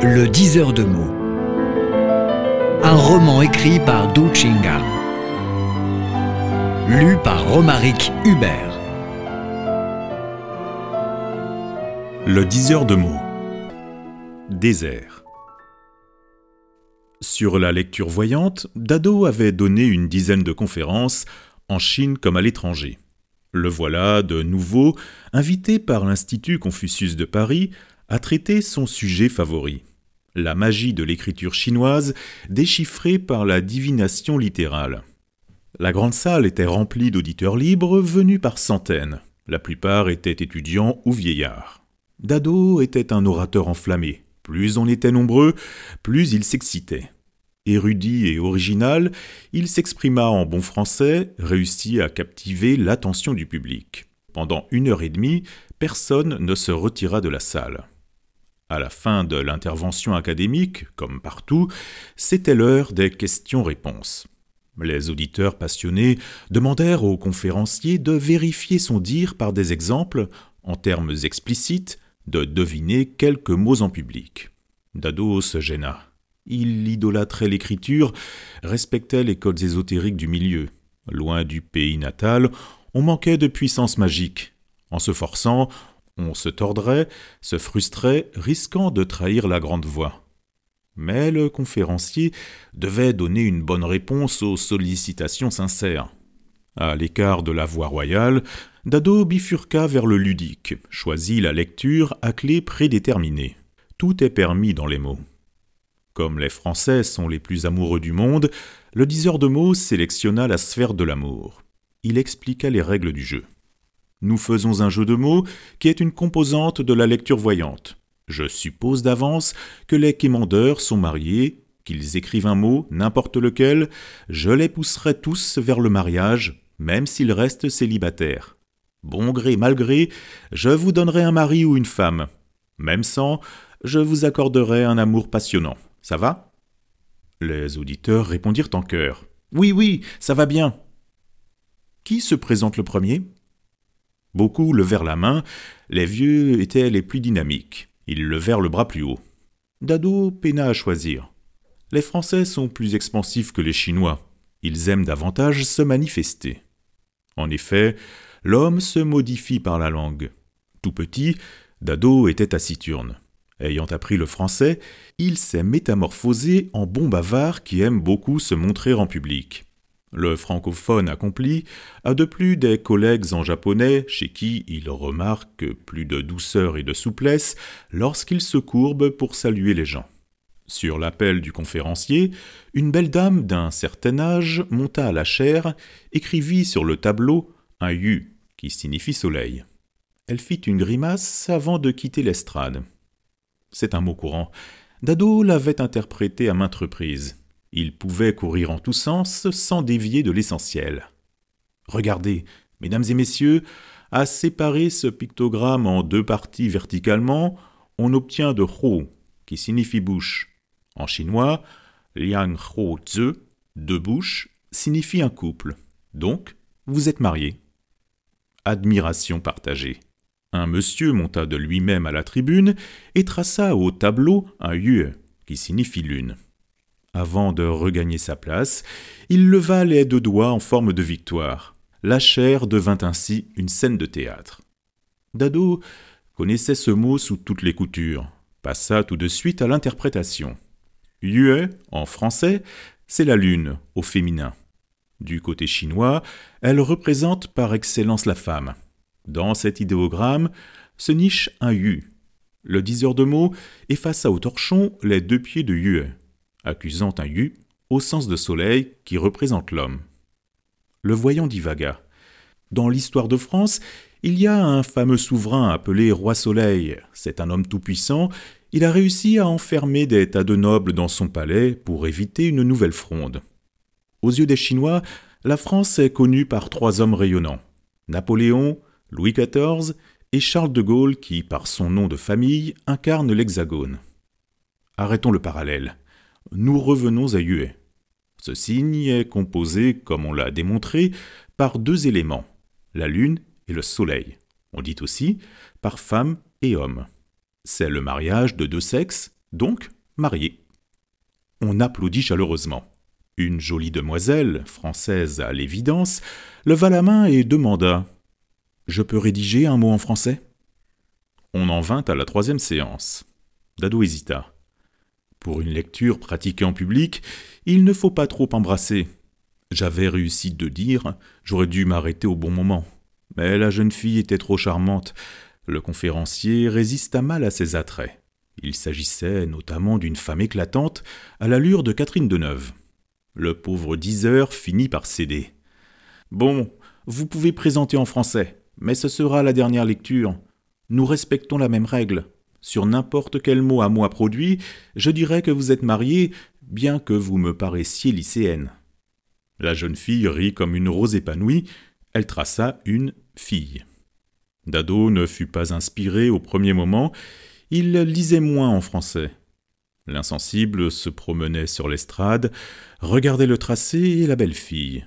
Le diseur de mots. Un roman écrit par Du Chinga. Lu par Romaric Hubert. Le diseur de mots. Désert. Sur la lecture voyante, Dado avait donné une dizaine de conférences, en Chine comme à l'étranger. Le voilà, de nouveau, invité par l'Institut Confucius de Paris à traiter son sujet favori, la magie de l'écriture chinoise déchiffrée par la divination littérale. La grande salle était remplie d'auditeurs libres venus par centaines. La plupart étaient étudiants ou vieillards. Dado était un orateur enflammé. Plus on était nombreux, plus il s'excitait. Érudit et original, il s'exprima en bon français, réussit à captiver l'attention du public. Pendant une heure et demie, personne ne se retira de la salle. À la fin de l'intervention académique, comme partout, c'était l'heure des questions-réponses. Les auditeurs passionnés demandèrent au conférencier de vérifier son dire par des exemples, en termes explicites, de deviner quelques mots en public. Dado se gêna. Il idolâtrait l'écriture, respectait les codes ésotériques du milieu. Loin du pays natal, on manquait de puissance magique. En se forçant, on se tordrait, se frustrait, risquant de trahir la grande voix. Mais le conférencier devait donner une bonne réponse aux sollicitations sincères. À l'écart de la voie royale, Dado bifurqua vers le ludique, choisit la lecture à clé prédéterminée. Tout est permis dans les mots. Comme les Français sont les plus amoureux du monde, le diseur de mots sélectionna la sphère de l'amour. Il expliqua les règles du jeu. Nous faisons un jeu de mots qui est une composante de la lecture voyante. Je suppose d'avance que les quémandeurs sont mariés, qu'ils écrivent un mot, n'importe lequel, je les pousserai tous vers le mariage, même s'ils restent célibataires. Bon gré, mal gré, je vous donnerai un mari ou une femme. Même sans, je vous accorderai un amour passionnant. Ça va? Les auditeurs répondirent en chœur. Oui, oui, ça va bien. Qui se présente le premier? Beaucoup levèrent la main, les vieux étaient les plus dynamiques. Ils levèrent le bras plus haut. Dado peina à choisir. Les Français sont plus expansifs que les Chinois. Ils aiment davantage se manifester. En effet, l'homme se modifie par la langue. Tout petit, Dado était taciturne. Ayant appris le français, il s'est métamorphosé en bon bavard qui aime beaucoup se montrer en public. Le francophone accompli a de plus des collègues en japonais chez qui il remarque plus de douceur et de souplesse lorsqu'il se courbe pour saluer les gens. Sur l'appel du conférencier, une belle dame d'un certain âge monta à la chaire, écrivit sur le tableau un yu qui signifie soleil. Elle fit une grimace avant de quitter l'estrade. C'est un mot courant. Dado l'avait interprété à maintes reprises. Il pouvait courir en tous sens sans dévier de l'essentiel. Regardez, mesdames et messieurs, à séparer ce pictogramme en deux parties verticalement, on obtient de Ho, qui signifie bouche. En chinois, Liang Ho Zhe, deux bouches, signifie un couple. Donc, vous êtes mariés. Admiration partagée. Un monsieur monta de lui-même à la tribune et traça au tableau un yue, qui signifie lune. Avant de regagner sa place, il leva les deux doigts en forme de victoire. La chair devint ainsi une scène de théâtre. Dado connaissait ce mot sous toutes les coutures, passa tout de suite à l'interprétation. Yue, en français, c'est la lune, au féminin. Du côté chinois, elle représente par excellence la femme. Dans cet idéogramme se niche un Yu. Le diseur de mots effaça au torchon les deux pieds de Yue, accusant un Yu au sens de soleil qui représente l'homme. Le voyant divaga. Dans l'histoire de France, il y a un fameux souverain appelé Roi Soleil. C'est un homme tout-puissant. Il a réussi à enfermer des tas de nobles dans son palais pour éviter une nouvelle fronde. Aux yeux des Chinois, la France est connue par trois hommes rayonnants Napoléon, Louis XIV et Charles de Gaulle qui, par son nom de famille, incarne l'hexagone. Arrêtons le parallèle. Nous revenons à Yue. Ce signe est composé, comme on l'a démontré, par deux éléments, la lune et le soleil. On dit aussi par femme et homme. C'est le mariage de deux sexes, donc marié. On applaudit chaleureusement. Une jolie demoiselle, française à l'évidence, leva la main et demanda Je peux rédiger un mot en français? On en vint à la troisième séance. Dado hésita. Pour une lecture pratiquée en public, il ne faut pas trop embrasser. J'avais réussi de dire, j'aurais dû m'arrêter au bon moment. Mais la jeune fille était trop charmante. Le conférencier résista mal à ses attraits. Il s'agissait notamment d'une femme éclatante, à l'allure de Catherine Deneuve. Le pauvre diseur finit par céder. Bon, vous pouvez présenter en français, mais ce sera la dernière lecture. Nous respectons la même règle. Sur n'importe quel mot à moi produit, je dirais que vous êtes mariée, bien que vous me paraissiez lycéenne. La jeune fille rit comme une rose épanouie, elle traça une fille. Dado ne fut pas inspiré au premier moment, il lisait moins en français. L'insensible se promenait sur l'estrade, regardait le tracé et la belle fille.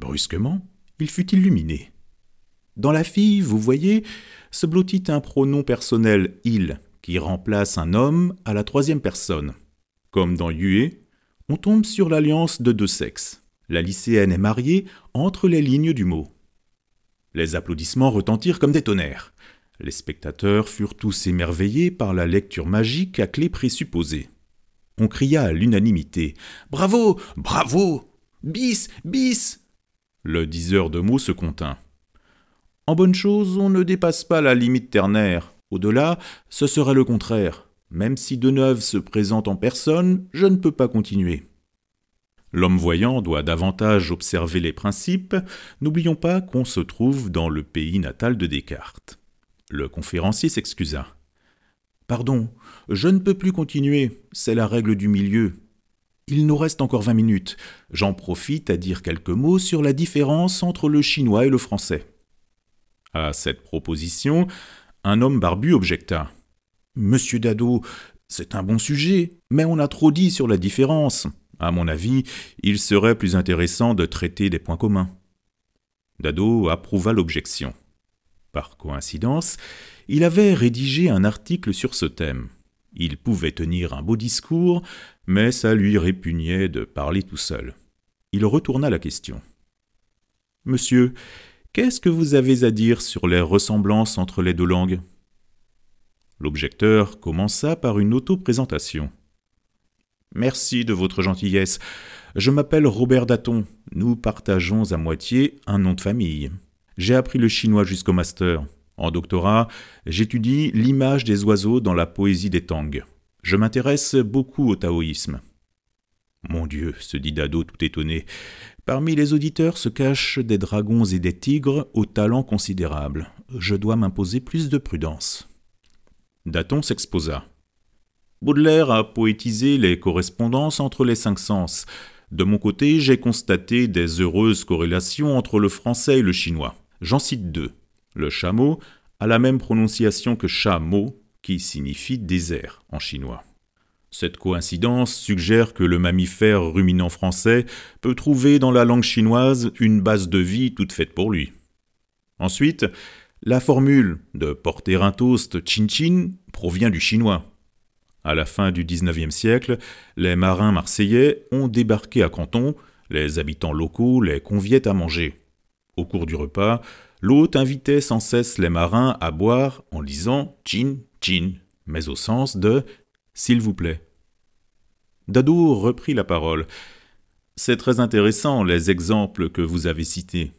Brusquement, il fut illuminé. Dans la fille, vous voyez, se blottit un pronom personnel il qui remplace un homme à la troisième personne. Comme dans Yue, on tombe sur l'alliance de deux sexes. La lycéenne est mariée entre les lignes du mot. Les applaudissements retentirent comme des tonnerres. Les spectateurs furent tous émerveillés par la lecture magique à clé présupposée. On cria à l'unanimité Bravo Bravo Bis Bis Le diseur de mots se contint. En bonne chose, on ne dépasse pas la limite ternaire. Au-delà, ce serait le contraire. Même si Deneuve se présente en personne, je ne peux pas continuer. L'homme voyant doit davantage observer les principes, n'oublions pas qu'on se trouve dans le pays natal de Descartes. Le conférencier s'excusa. Pardon, je ne peux plus continuer, c'est la règle du milieu. Il nous reste encore vingt minutes. J'en profite à dire quelques mots sur la différence entre le chinois et le français. À cette proposition, un homme barbu objecta. Monsieur Dado, c'est un bon sujet, mais on a trop dit sur la différence. À mon avis, il serait plus intéressant de traiter des points communs. Dado approuva l'objection. Par coïncidence, il avait rédigé un article sur ce thème. Il pouvait tenir un beau discours, mais ça lui répugnait de parler tout seul. Il retourna la question. Monsieur, qu'est-ce que vous avez à dire sur les ressemblances entre les deux langues? L'objecteur commença par une auto-présentation. Merci de votre gentillesse. Je m'appelle Robert Daton. Nous partageons à moitié un nom de famille. J'ai appris le chinois jusqu'au master. En doctorat, j'étudie l'image des oiseaux dans la poésie des Tang. Je m'intéresse beaucoup au taoïsme. Mon Dieu, se dit Dado tout étonné, parmi les auditeurs se cachent des dragons et des tigres au talent considérable. Je dois m'imposer plus de prudence. Daton s'exposa. Baudelaire a poétisé les correspondances entre les cinq sens. De mon côté, j'ai constaté des heureuses corrélations entre le français et le chinois. J'en cite deux. Le chameau a la même prononciation que chameau, qui signifie désert en chinois. Cette coïncidence suggère que le mammifère ruminant français peut trouver dans la langue chinoise une base de vie toute faite pour lui. Ensuite, la formule de porter un toast chin-chin provient du chinois. À la fin du XIXe siècle, les marins marseillais ont débarqué à Canton, les habitants locaux les conviaient à manger. Au cours du repas, L'hôte invitait sans cesse les marins à boire en disant chin chin, mais au sens de s'il vous plaît. Dado reprit la parole. C'est très intéressant les exemples que vous avez cités.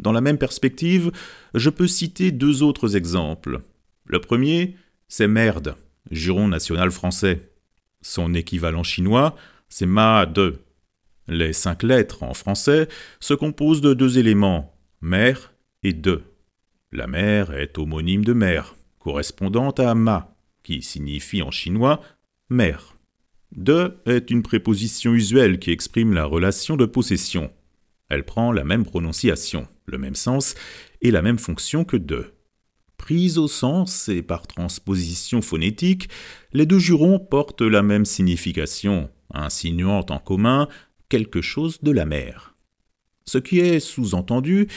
Dans la même perspective, je peux citer deux autres exemples. Le premier, c'est merde, juron national français. Son équivalent chinois, c'est ma de. Les cinq lettres en français se composent de deux éléments, mère et de. La mer est homonyme de mer, correspondante à ma, qui signifie en chinois mer. De est une préposition usuelle qui exprime la relation de possession. Elle prend la même prononciation, le même sens et la même fonction que de. Prise au sens et par transposition phonétique, les deux jurons portent la même signification, insinuant en commun quelque chose de la mer. Ce qui est sous-entendu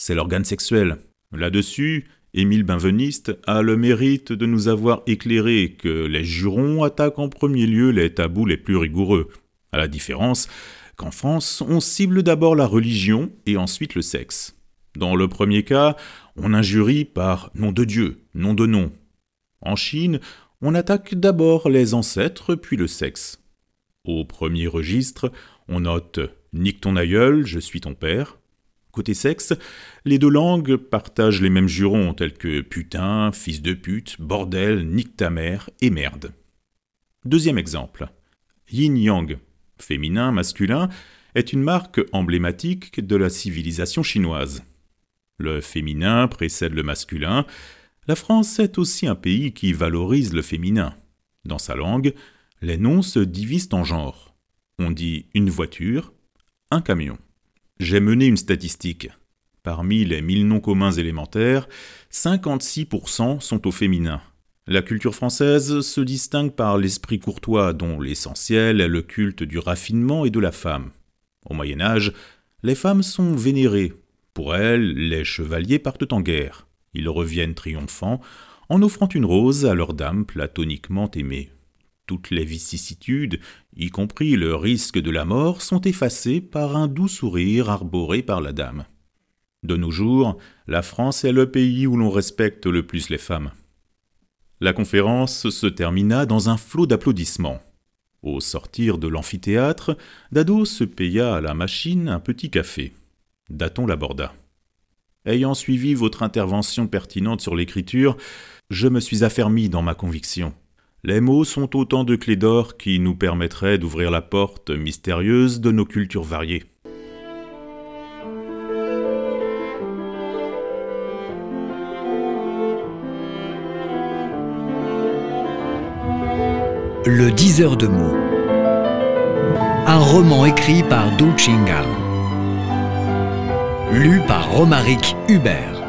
c'est l'organe sexuel. Là-dessus, Émile Benveniste a le mérite de nous avoir éclairé que les jurons attaquent en premier lieu les tabous les plus rigoureux, à la différence qu'en France, on cible d'abord la religion et ensuite le sexe. Dans le premier cas, on injurie par nom de Dieu, nom de nom. En Chine, on attaque d'abord les ancêtres puis le sexe. Au premier registre, on note Nique ton aïeul, je suis ton père. Côté sexe, les deux langues partagent les mêmes jurons tels que putain, fils de pute, bordel, nique ta mère et merde. Deuxième exemple. Yin-yang, féminin, masculin, est une marque emblématique de la civilisation chinoise. Le féminin précède le masculin. La France est aussi un pays qui valorise le féminin. Dans sa langue, les noms se divisent en genres. On dit une voiture, un camion. J'ai mené une statistique. Parmi les mille noms communs élémentaires, 56% sont au féminin. La culture française se distingue par l'esprit courtois dont l'essentiel est le culte du raffinement et de la femme. Au Moyen Âge, les femmes sont vénérées. Pour elles, les chevaliers partent en guerre. Ils reviennent triomphants en offrant une rose à leur dame platoniquement aimée. Toutes les vicissitudes, y compris le risque de la mort, sont effacées par un doux sourire arboré par la dame. De nos jours, la France est le pays où l'on respecte le plus les femmes. La conférence se termina dans un flot d'applaudissements. Au sortir de l'amphithéâtre, Dado se paya à la machine un petit café. Daton l'aborda. Ayant suivi votre intervention pertinente sur l'écriture, je me suis affermi dans ma conviction. Les mots sont autant de clés d'or qui nous permettraient d'ouvrir la porte mystérieuse de nos cultures variées. Le diseur de mots. Un roman écrit par Du Chingal. Lu par Romaric Hubert.